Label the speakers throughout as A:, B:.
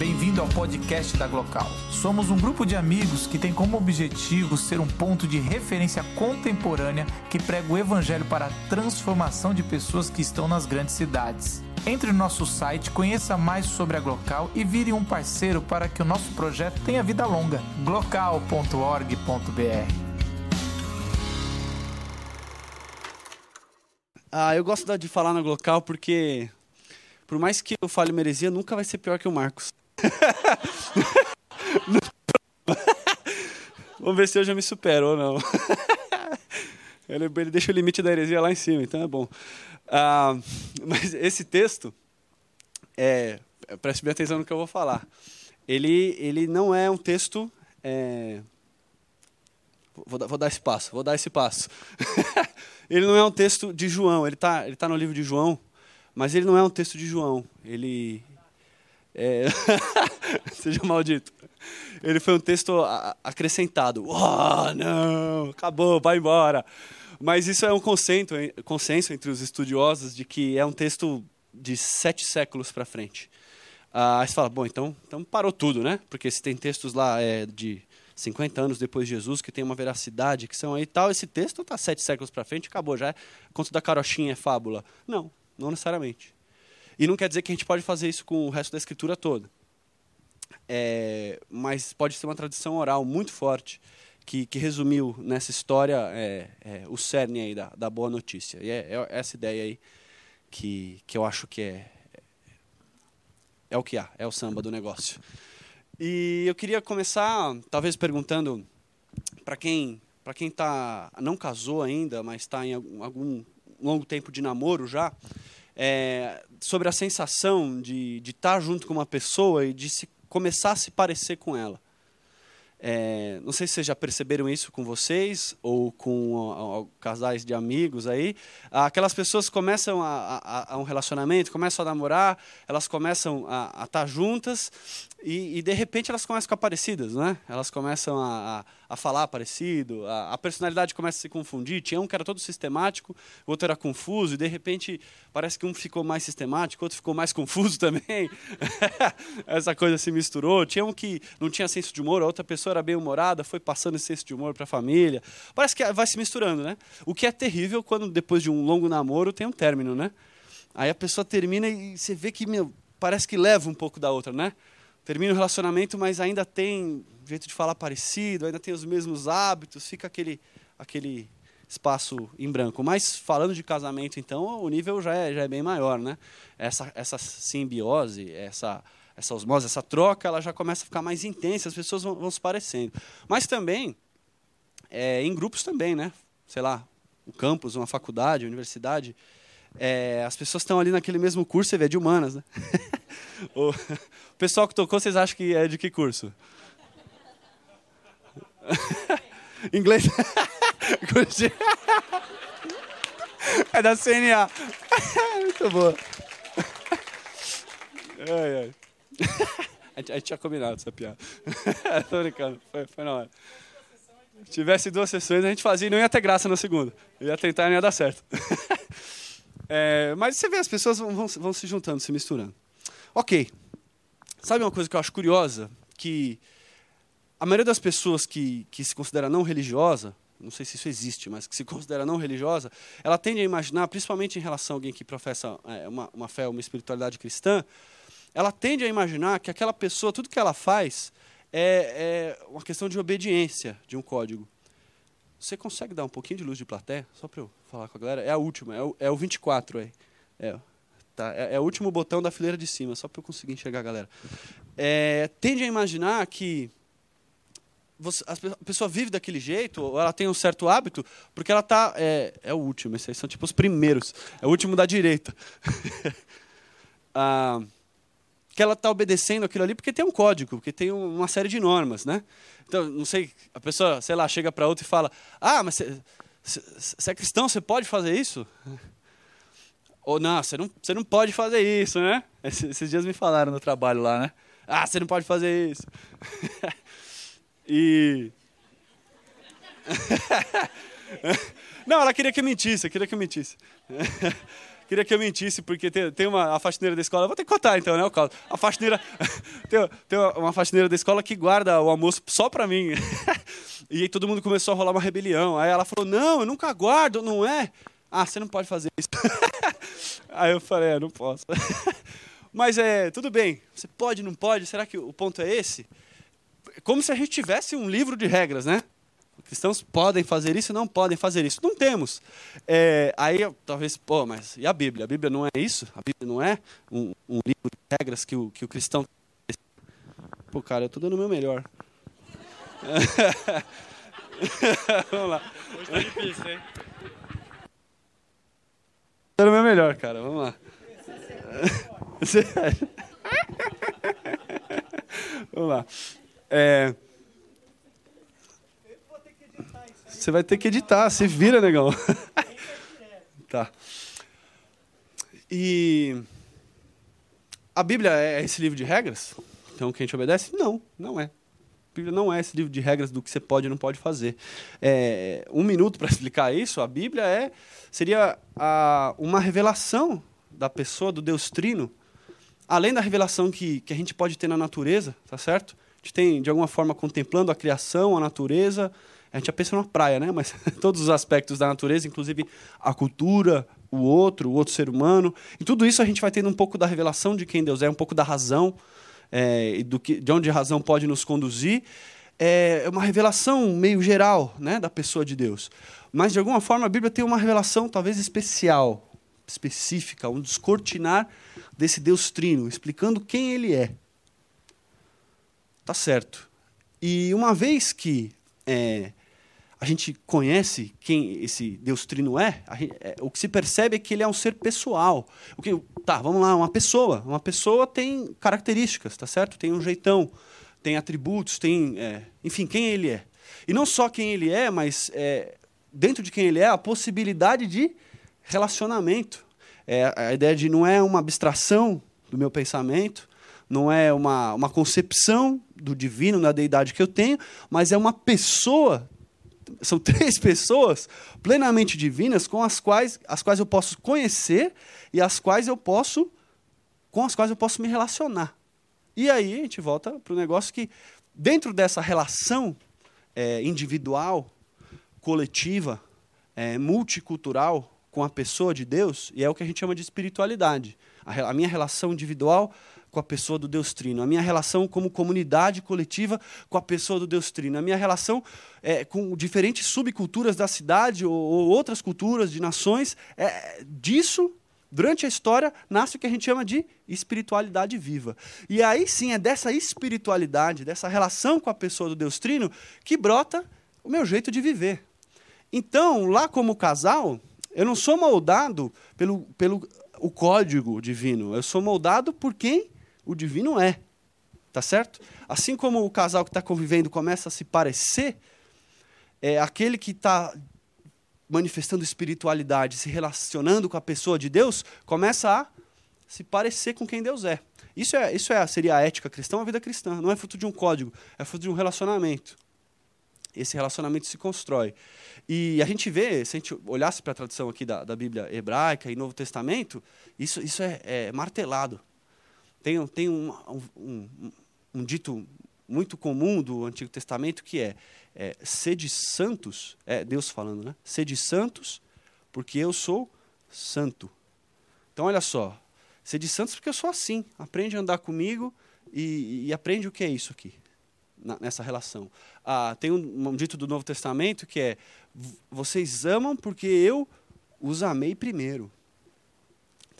A: Bem-vindo ao podcast da Glocal. Somos um grupo de amigos que tem como objetivo ser um ponto de referência contemporânea que prega o evangelho para a transformação de pessoas que estão nas grandes cidades. Entre no nosso site, conheça mais sobre a Glocal e vire um parceiro para que o nosso projeto tenha vida longa. glocal.org.br
B: Ah, eu gosto de falar na Glocal porque, por mais que eu fale meresia, nunca vai ser pior que o Marcos. Vamos ver se eu já me supero ou não. ele, ele, deixa o limite da heresia lá em cima, então é bom. Ah, mas esse texto, é, preste bem atenção no que eu vou falar. Ele, ele não é um texto. É, vou, vou dar esse passo, vou dar esse passo. ele não é um texto de João, ele está ele tá no livro de João, mas ele não é um texto de João. Ele, é... Seja maldito. Ele foi um texto acrescentado. Oh, não, acabou, vai embora. Mas isso é um consenso, consenso entre os estudiosos de que é um texto de sete séculos para frente. Ah, aí você fala, bom, então, então parou tudo, né? Porque se tem textos lá é, de 50 anos depois de Jesus que tem uma veracidade, que são aí tal, esse texto está sete séculos para frente, acabou já. É, conto da carochinha é fábula. Não, não necessariamente. E não quer dizer que a gente pode fazer isso com o resto da escritura toda. É, mas pode ser uma tradição oral muito forte que, que resumiu nessa história é, é, o cerne aí da, da boa notícia. E é, é, essa ideia aí que, que eu acho que é, é o que há, é o samba do negócio. E eu queria começar, talvez perguntando para quem para quem tá não casou ainda, mas está em algum, algum longo tempo de namoro já, é, sobre a sensação de, estar junto com uma pessoa e de se começar a se parecer com ela. É, não sei se vocês já perceberam isso com vocês ou com ó, ó, casais de amigos aí. Aquelas pessoas começam a, a, a, um relacionamento, começam a namorar, elas começam a, estar juntas e, e, de repente elas começam a ficar parecidas, né? Elas começam a, a, a falar parecido, a, a, personalidade começa a se confundir. Tinha um que era todo sistemático, o outro era confuso, e de repente parece que um ficou mais sistemático, o outro ficou mais confuso também. Essa coisa se misturou. Tinha um que não tinha senso de humor, a outra pessoa era bem humorada, foi passando esse senso de humor para a família. Parece que vai se misturando, né? O que é terrível quando depois de um longo namoro tem um término, né? Aí a pessoa termina e você vê que meu, parece que leva um pouco da outra, né? Termina o relacionamento, mas ainda tem jeito de falar parecido, ainda tem os mesmos hábitos, fica aquele, aquele espaço em branco. Mas falando de casamento, então, o nível já é, já é bem maior, né? Essa, essa simbiose, essa, essa osmose, essa troca, ela já começa a ficar mais intensa, as pessoas vão, vão se parecendo. Mas também, é, em grupos também, né? Sei lá, um campus, uma faculdade, uma universidade, é, as pessoas estão ali naquele mesmo curso, você vê, de humanas, né? o pessoal que tocou, vocês acham que é de que curso? Inglês? é da CNA. Muito boa. Ai, ai. A gente, tinha combinado essa piada. Tô brincando, foi, foi na hora. Se tivesse duas sessões, a gente fazia e não ia ter graça na segunda. ia tentar e não ia dar certo. É, mas você vê, as pessoas vão, vão, se juntando, se misturando. Ok. Sabe uma coisa que eu acho curiosa? Que a maioria das pessoas que, que se considera não religiosa, não sei se isso existe, mas que se considera não religiosa, ela tende a imaginar, principalmente em relação a alguém que professa é, uma, uma fé, uma espiritualidade cristã, ela tende a imaginar que aquela pessoa, tudo que ela faz, é, é uma questão de obediência de um código. Você consegue dar um pouquinho de luz de plateia? Só para eu falar com a galera. É a última, é o, é o 24 aí. É, tá, é, é, o último botão da fileira de cima, só para eu conseguir enxergar a galera. É, tende a imaginar que você, a pessoa vive daquele jeito, ou ela tem um certo hábito, porque ela está. É, é o último, esses são tipo os primeiros. É o último da direita. ah, que ela está obedecendo aquilo ali porque tem um código, porque tem uma série de normas, né? Então, não sei, a pessoa, sei lá, chega para outra e fala: Ah, mas você é cristão, você pode fazer isso? Ou não, você não, você não pode fazer isso, né? Esses, esses dias me falaram no trabalho lá, né? Ah, você não pode fazer isso. e. não, ela queria que eu mentisse, queria que eu mentisse. queria que eu mentisse, porque tem, tem uma a faxineira da escola. Vou ter que contar então, né, o caso. A faxineira. tem, tem uma faxineira da escola que guarda o almoço só pra mim. e aí todo mundo começou a rolar uma rebelião. Aí ela falou: Não, eu nunca guardo, não é? Ah, você não pode fazer isso. aí eu falei: É, não posso. Mas é, tudo bem. Você pode, não pode? Será que o ponto é esse? Como se a gente tivesse um livro de regras, né? Cristãos podem fazer isso, não podem fazer isso. Não temos. É, aí talvez, pô, mas e a Bíblia? A Bíblia não é isso? A Bíblia não é um, um livro de regras que o, que o cristão. Pô, cara, eu estou dando o meu melhor. Vamos lá. Hoje tá difícil, hein? Dando o meu melhor, cara. Vamos lá. Vamos lá. É... Você vai ter que editar, se vira, negão. tá. E a Bíblia é esse livro de regras? Então que a gente obedece? Não, não é. Bíblia não é esse livro de regras do que você pode e não pode fazer. É, um minuto para explicar isso, a Bíblia é seria a, uma revelação da pessoa, do Deus Trino, além da revelação que, que a gente pode ter na natureza, tá certo? A gente tem, de alguma forma, contemplando a criação, a natureza, a gente já pensa numa praia, né? Mas todos os aspectos da natureza, inclusive a cultura, o outro, o outro ser humano. E tudo isso a gente vai tendo um pouco da revelação de quem Deus é, um pouco da razão, é, do que, de onde a razão pode nos conduzir. É uma revelação meio geral né, da pessoa de Deus. Mas, de alguma forma, a Bíblia tem uma revelação talvez especial, específica, um descortinar desse Deus trino, explicando quem ele é. Tá certo. E uma vez que é, a gente conhece quem esse Deus Trino é, gente, é, o que se percebe é que ele é um ser pessoal. O que, tá, vamos lá, uma pessoa. Uma pessoa tem características, tá certo? Tem um jeitão, tem atributos, tem. É, enfim, quem ele é. E não só quem ele é, mas é, dentro de quem ele é, a possibilidade de relacionamento. É, a ideia de não é uma abstração do meu pensamento, não é uma, uma concepção do divino, da deidade que eu tenho, mas é uma pessoa são três pessoas plenamente divinas com as quais, as quais eu posso conhecer e as quais eu posso com as quais eu posso me relacionar. E aí a gente volta para o negócio que dentro dessa relação é, individual, coletiva, é, multicultural com a pessoa de Deus, e é o que a gente chama de espiritualidade. A, a minha relação individual com a pessoa do Deus Trino, a minha relação como comunidade coletiva com a pessoa do Deus Trino, a minha relação é, com diferentes subculturas da cidade ou, ou outras culturas de nações, é, disso durante a história nasce o que a gente chama de espiritualidade viva. E aí sim é dessa espiritualidade, dessa relação com a pessoa do Deus Trino, que brota o meu jeito de viver. Então, lá como casal, eu não sou moldado pelo, pelo o código divino, eu sou moldado por quem o divino é. Tá certo? Assim como o casal que está convivendo começa a se parecer, é aquele que está manifestando espiritualidade, se relacionando com a pessoa de Deus, começa a se parecer com quem Deus é. Isso, é, isso é, seria a ética cristã, a vida cristã. Não é fruto de um código, é fruto de um relacionamento. Esse relacionamento se constrói. E a gente vê, se a gente olhasse para a tradução aqui da, da Bíblia hebraica e Novo Testamento, isso, isso é, é martelado. Tem, tem um, um, um, um, dito muito comum do Antigo Testamento que é, é sede santos, é Deus falando, né? Sede santos, porque eu sou santo. Então, olha só, sede santos porque eu sou assim. Aprende a andar comigo e, e aprende o que é isso aqui, nessa relação. Ah, tem um, um dito do Novo Testamento que é: vocês amam porque eu os amei primeiro.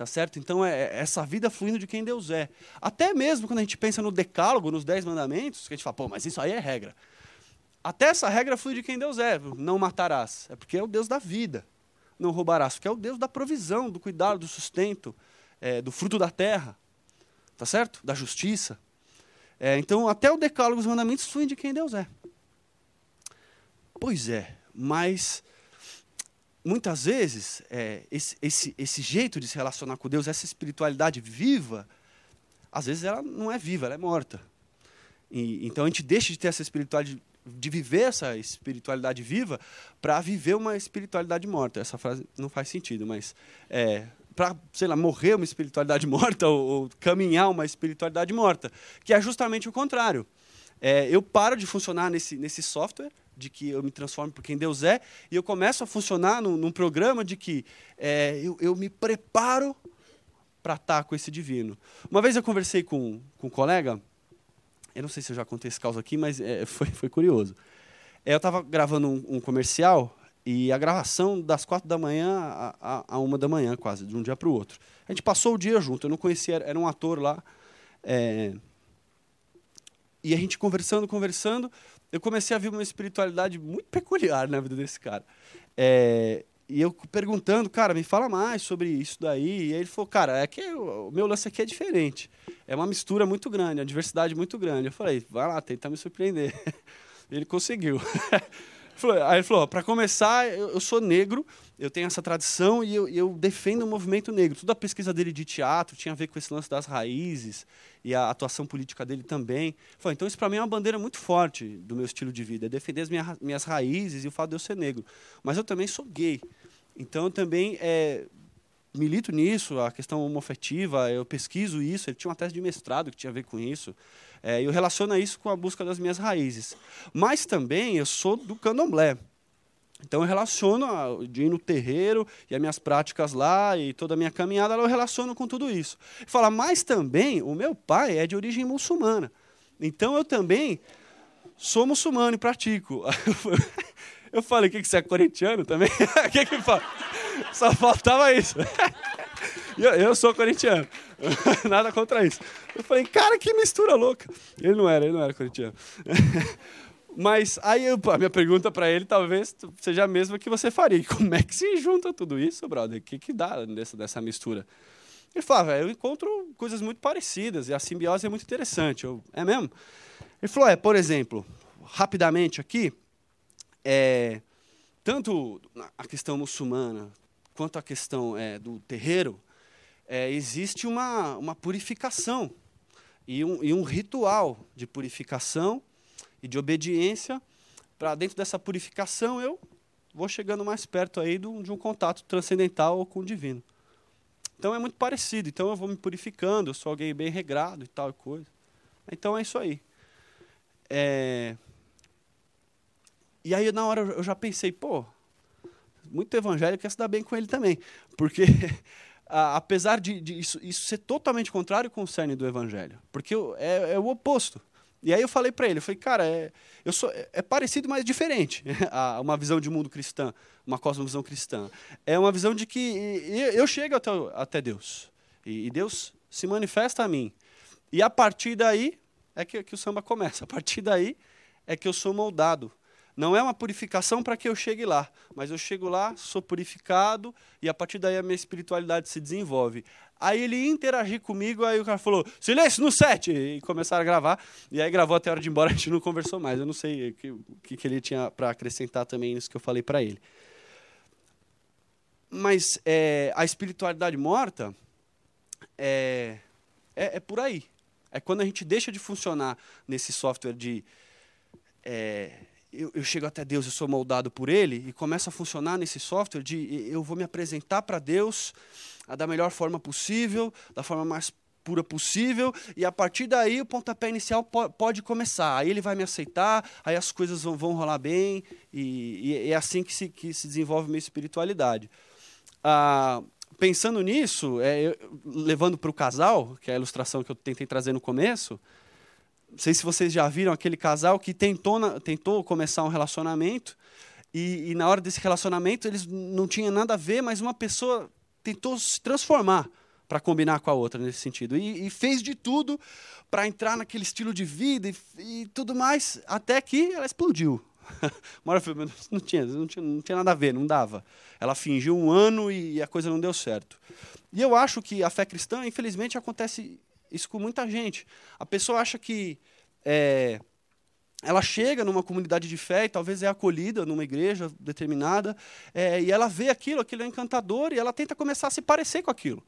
B: Tá certo? Então é, é essa vida fluindo de quem Deus é. Até mesmo quando a gente pensa no decálogo, nos dez mandamentos, que a gente fala, pô, mas isso aí é regra. Até essa regra flui de quem Deus é. Não matarás. É porque é o Deus da vida. Não roubarás, porque é o Deus da provisão, do cuidado, do sustento, é, do fruto da terra. Tá certo? Da justiça. É, então, até o decálogo, os mandamentos fluem de quem Deus é. Pois é, mas muitas vezes, é, esse, esse, esse jeito de se relacionar com Deus, essa espiritualidade viva, às vezes ela não é viva, ela é morta. E, então a gente deixa de ter essa espiritualidade, de viver essa espiritualidade viva, para viver uma espiritualidade morta. Essa frase não faz sentido, mas é, para, sei lá, morrer uma espiritualidade morta ou, ou, caminhar uma espiritualidade morta, que é justamente o contrário. É, eu paro de funcionar nesse, nesse software, de que eu me transformo por quem Deus é, e eu começo a funcionar num, num programa de que é, eu, eu me preparo para estar com esse divino. Uma vez eu conversei com, com um colega, eu não sei se eu já contei esse caso aqui, mas é, foi, foi curioso. É, eu estava gravando um, um, comercial e a gravação das quatro da manhã a, a, a uma da manhã, quase, de um dia para o outro. A gente passou o dia junto, eu não conhecia, era um ator lá. É, e a gente conversando, conversando, eu comecei a ver uma espiritualidade muito peculiar na vida desse cara. É, e eu perguntando, cara, me fala mais sobre isso daí. E aí ele falou, cara, é que o meu lance aqui é diferente. É uma mistura muito grande, uma diversidade muito grande. Eu falei, vai lá, tenta me surpreender. ele conseguiu. Aí ele falou, para começar, eu, sou negro, eu tenho essa tradição e eu, eu, defendo o movimento negro. Toda a pesquisa dele de teatro tinha a ver com esse lance das raízes e a atuação política dele também. Falei, então isso para mim é uma bandeira muito forte do meu estilo de vida, é defender as minha, minhas raízes e o fato de eu ser negro. Mas eu também sou gay. Então eu também é, milito nisso, a questão homofetiva, eu pesquiso isso. Ele tinha uma tese de mestrado que tinha a ver com isso. É, eu relaciono isso com a busca das minhas raízes. Mas também eu sou do candomblé. Então eu relaciono a, de ir no terreiro e as minhas práticas lá e toda a minha caminhada, eu relaciono com tudo isso. Fala, mas também o meu pai é de origem muçulmana. Então eu também sou muçulmano e pratico. Eu falei, o que, que você é corintiano também? O que que fala? Só faltava isso. Eu, eu sou corintiano. Nada contra isso. Eu falei, cara, que mistura louca. Ele não era, ele não era corintiano. Mas aí a minha pergunta para ele talvez seja a mesma que você faria. Como é que se junta tudo isso, brother? O que, que dá dessa, dessa mistura? Ele falava, eu encontro coisas muito parecidas e a simbiose é muito interessante. Eu, é mesmo? Ele falou, é, por exemplo, rapidamente aqui, é, tanto a questão muçulmana quanto a questão é, do terreiro, é, existe uma, uma purificação e um, e um ritual de purificação e de obediência. Para dentro dessa purificação, eu vou chegando mais perto aí do, de um contato transcendental com o divino. Então é muito parecido. Então eu vou me purificando, eu sou alguém bem regrado e tal coisa. Então é isso aí. É, e aí, na hora, eu já pensei, pô, muito evangélico quer se dar bem com ele também. Porque, apesar de, de isso, isso, ser totalmente contrário com o cerne do evangelho, porque é, é o oposto. E aí eu falei para ele, eu falei, cara, é, eu sou, é, é parecido, mas diferente. uma visão de mundo cristã, uma cosmovisão cristã. É uma visão de que eu chego até, até Deus. E, e Deus se manifesta a mim. E a partir daí é que, que o samba começa. A partir daí é que eu sou moldado não é uma purificação para que eu chegue lá, mas eu chego lá, sou purificado e a partir daí a minha espiritualidade se desenvolve. Aí ele interagir comigo, aí o cara falou, silêncio no set! E começaram a gravar. E aí gravou até a hora de ir embora, a gente não conversou mais. Eu não sei o que, que, ele tinha para acrescentar também nisso que eu falei para ele. Mas é, a espiritualidade morta é, é, é, por aí. É quando a gente deixa de funcionar nesse software de é, eu, eu, chego até Deus, eu sou moldado por Ele e começo a funcionar nesse software de eu vou me apresentar para Deus da melhor forma possível, da forma mais pura possível e a partir daí o pontapé inicial pode começar. Aí Ele vai me aceitar, aí as coisas vão, vão rolar bem e, e, é assim que se, que se desenvolve minha espiritualidade. Ah, pensando nisso, é, eu, levando para o casal, que é a ilustração que eu tentei trazer no começo, não sei se vocês já viram aquele casal que tentou, tentou começar um relacionamento e, e, na hora desse relacionamento eles não tinham nada a ver, mas uma pessoa tentou se transformar para combinar com a outra nesse sentido e, e fez de tudo para entrar naquele estilo de vida e, e, tudo mais até que ela explodiu. Uma hora eu não tinha, não tinha, não tinha nada a ver, não dava. Ela fingiu um ano e a coisa não deu certo. E eu acho que a fé cristã, infelizmente, acontece isso com muita gente. A pessoa acha que é, ela chega numa comunidade de fé e talvez é acolhida numa igreja determinada, é, e ela vê aquilo, aquilo é encantador, e ela tenta começar a se parecer com aquilo.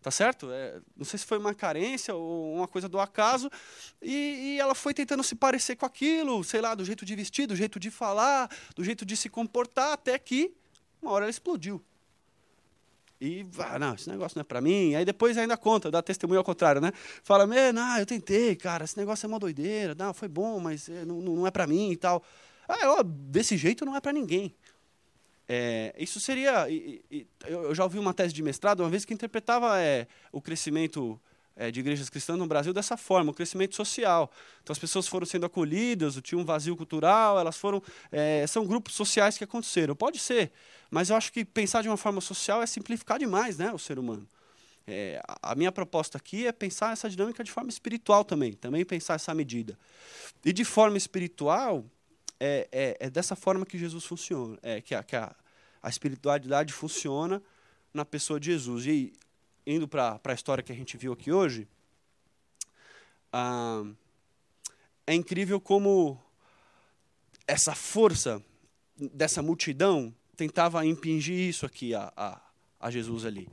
B: Tá certo? É, não sei se foi uma carência ou uma coisa do acaso, e, e, ela foi tentando se parecer com aquilo, sei lá, do jeito de vestir, do jeito de falar, do jeito de se comportar, até que uma hora ela explodiu. E, ah, não, esse negócio não é para mim. Aí depois ainda conta, dá testemunho ao contrário, né? Fala, não, eu tentei, cara, esse negócio é uma doideira. Não, foi bom, mas é, não, não é para mim e tal. Ah, ó, desse jeito não é para ninguém. É, isso seria. E, e, eu já ouvi uma tese de mestrado uma vez que interpretava é, o crescimento é, de igrejas cristãs no Brasil dessa forma, o crescimento social. Então as pessoas foram sendo acolhidas, tinha um vazio cultural, elas foram. É, são grupos sociais que aconteceram. Pode ser, mas eu acho que pensar de uma forma social é simplificar demais né, o ser humano. É, a minha proposta aqui é pensar essa dinâmica de forma espiritual também, também pensar essa medida. E de forma espiritual, é, é, é dessa forma que Jesus funciona, é, que, a, que a, a espiritualidade funciona na pessoa de Jesus. E indo para a história que a gente viu aqui hoje, ah, é incrível como essa força dessa multidão tentava impingir isso aqui a, a, a Jesus ali.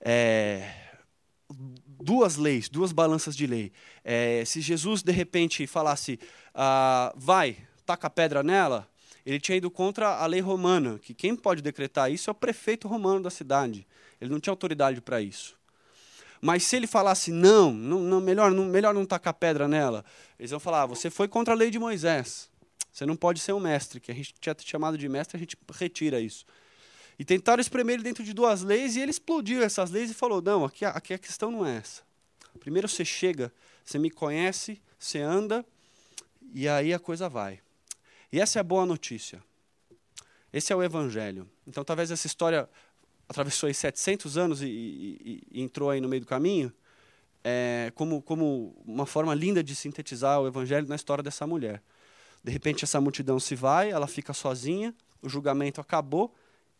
B: É, duas leis, duas balanças de lei. É, se Jesus de repente falasse, ah, vai, taca a pedra nela, ele tinha ido contra a lei romana, que quem pode decretar isso é o prefeito romano da cidade. Ele não tinha autoridade para isso. Mas se ele falasse não, não, não, melhor, não, melhor não tacar pedra nela, eles vão falar: ah, você foi contra a lei de Moisés. Você não pode ser um mestre, que a gente tinha chamado de mestre, a gente retira isso. E tentaram espremer ele dentro de duas leis e ele explodiu essas leis e falou: não, aqui, aqui a questão não é essa. Primeiro você chega, você me conhece, você anda, e aí a coisa vai. E essa é a boa notícia. Esse é o Evangelho. Então, talvez essa história atravessou aí 700 anos e, e, e entrou aí no meio do caminho, é, como, como uma forma linda de sintetizar o Evangelho na história dessa mulher. De repente, essa multidão se vai, ela fica sozinha, o julgamento acabou,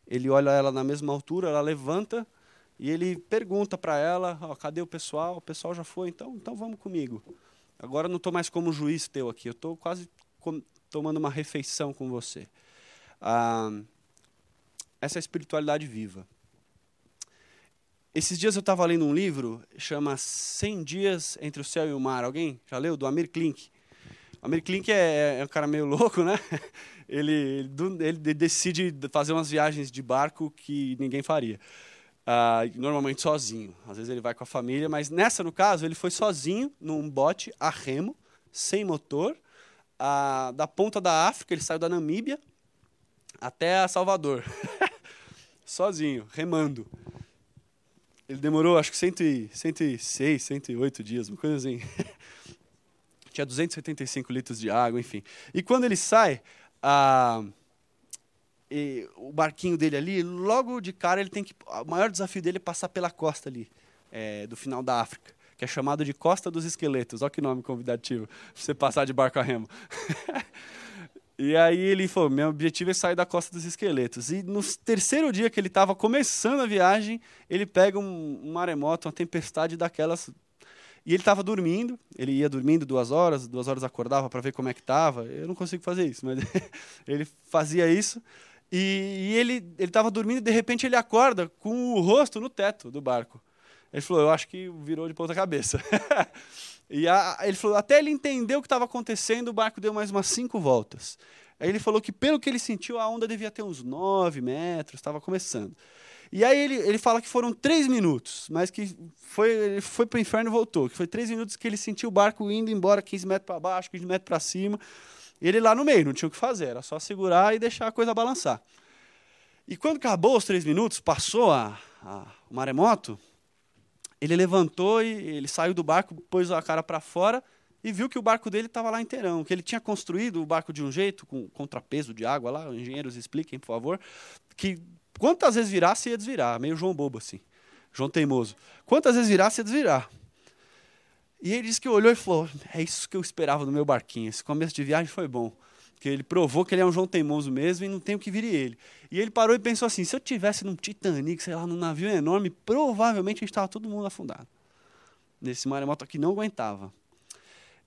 B: ele olha ela na mesma altura, ela levanta e ele pergunta para ela: oh, cadê o pessoal? O pessoal já foi, então, então vamos comigo. Agora não estou mais como juiz teu aqui, eu estou quase tomando uma refeição com você. Ah, essa é a espiritualidade viva. Esses dias eu estava lendo um livro, chama 100 Dias Entre o Céu e o Mar. Alguém já leu? Do Amir Klink. O Amir Klink é, é um cara meio louco, né? Ele, ele, decide fazer umas viagens de barco que ninguém faria. Uh, normalmente sozinho. Às vezes ele vai com a família, mas nessa, no caso, ele foi sozinho num bote a remo, sem motor, a, da ponta da África, ele saiu da Namíbia até Salvador. Sozinho, remando. Ele demorou, acho que 106, 108 dias, uma coisa assim. Tinha 275 litros de água, enfim. E quando ele sai, a, e, o barquinho dele ali, logo de cara, ele tem que. O maior desafio dele é passar pela costa ali, é, do final da África que é chamado de Costa dos Esqueletos. Olha que nome convidativo, você passar de barco a remo. e aí ele falou, meu objetivo é sair da Costa dos Esqueletos. E no terceiro dia que ele estava começando a viagem, ele pega um, um maremoto, uma tempestade daquelas e ele estava dormindo, ele ia dormindo duas horas, duas horas acordava para ver como é que estava. Eu não consigo fazer isso, mas ele fazia isso. E, e ele estava dormindo e de repente ele acorda com o rosto no teto do barco. Ele falou, eu acho que virou de ponta cabeça. e a, ele falou, até ele entender o que estava acontecendo, o barco deu mais umas cinco voltas. Aí ele falou que pelo que ele sentiu, a onda devia ter uns nove metros, estava começando. E aí ele, ele fala que foram três minutos, mas que foi, ele foi para o inferno e voltou. Que foi três minutos que ele sentiu o barco indo embora 15 metros para baixo, 15 metros para cima. Ele lá no meio, não tinha o que fazer, era só segurar e deixar a coisa balançar. E quando acabou os três minutos, passou a, a, o maremoto, ele levantou e ele saiu do barco, pôs a cara para fora e viu que o barco dele estava lá inteirão, que ele tinha construído o barco de um jeito, com contrapeso de água lá, engenheiros expliquem, por favor, que quantas vezes virasse ia desvirar, meio João Bobo assim, João Teimoso. Quantas vezes virasse ia desvirar. E ele disse que olhou e falou: É isso que eu esperava do meu barquinho. Esse começo de viagem foi bom que ele provou que ele é um João Teimoso mesmo e não tem o que vir ele. E ele parou e pensou assim: se eu tivesse num Titanic, sei lá, num navio enorme, provavelmente a gente estava todo mundo afundado. Nesse maremoto aqui não aguentava.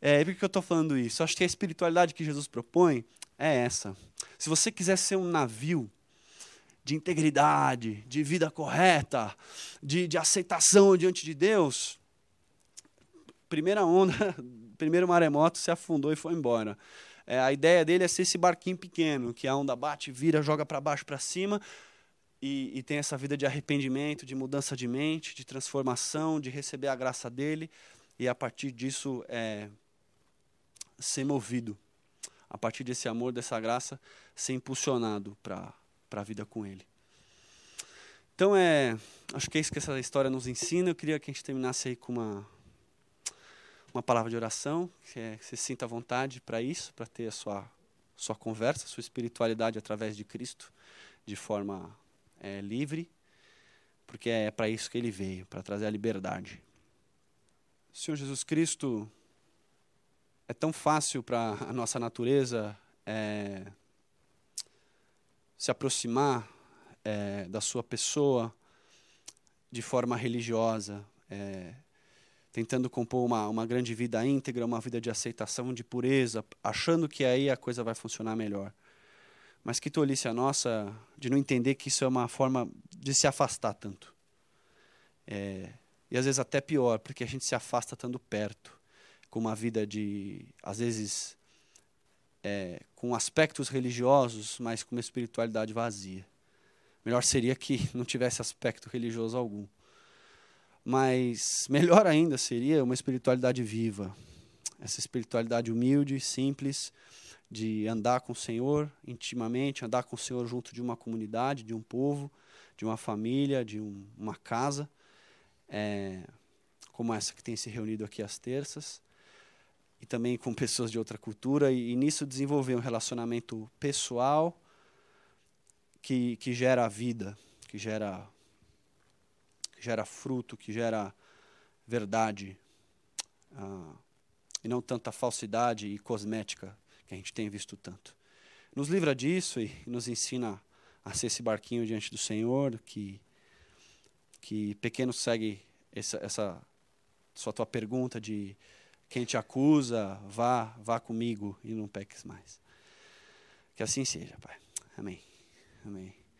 B: É, por que eu estou falando isso? Eu acho que a espiritualidade que Jesus propõe é essa. Se você quiser ser um navio de integridade, de vida correta, de, de aceitação diante de Deus, primeira onda, primeiro maremoto se afundou e foi embora. É, a ideia dele é ser esse barquinho pequeno, que a onda bate, vira, joga para baixo, para cima. e, e tem essa vida de arrependimento, de mudança de mente, de transformação, de receber a graça dele e a partir disso é, ser movido, a partir desse amor, dessa graça, ser impulsionado para a vida com ele. Então é, acho que é isso que essa história nos ensina. Eu queria que a gente terminasse aí com uma uma palavra de oração, que, é, você sinta à vontade para isso, para ter a sua sua conversa, sua espiritualidade através de Cristo, de forma é, livre, porque é para isso que ele veio, para trazer a liberdade. Senhor Jesus Cristo, é tão fácil para a nossa natureza é, se aproximar é, da sua pessoa de forma religiosa, é, tentando compor uma, uma grande vida íntegra, uma vida de aceitação, de pureza, achando que aí a coisa vai funcionar melhor. Mas que tolice a nossa de não entender que isso é uma forma de se afastar tanto. É, e às vezes até pior, porque a gente se afasta estando perto, com uma vida de, às vezes, é, com aspectos religiosos, mas com uma espiritualidade vazia. Melhor seria que não tivesse aspecto religioso algum. Mas melhor ainda seria uma espiritualidade viva, essa espiritualidade humilde, simples, de andar com o Senhor intimamente, andar com o Senhor junto de uma comunidade, de um povo, de uma família, de um, uma casa, é, como essa que tem se reunido aqui às terças, e também com pessoas de outra cultura, e, e nisso desenvolver um relacionamento pessoal que, que gera vida, que gera, que gera fruto, que gera verdade, ah, e não tanta falsidade e cosmética que a gente tem visto tanto. Nos livra disso e nos ensina a ser esse barquinho diante do Senhor, que, que pequeno segue essa, essa sua tua pergunta de quem te acusa, vá, vá comigo e não peques mais. Que assim seja, Pai. Amém. Amém.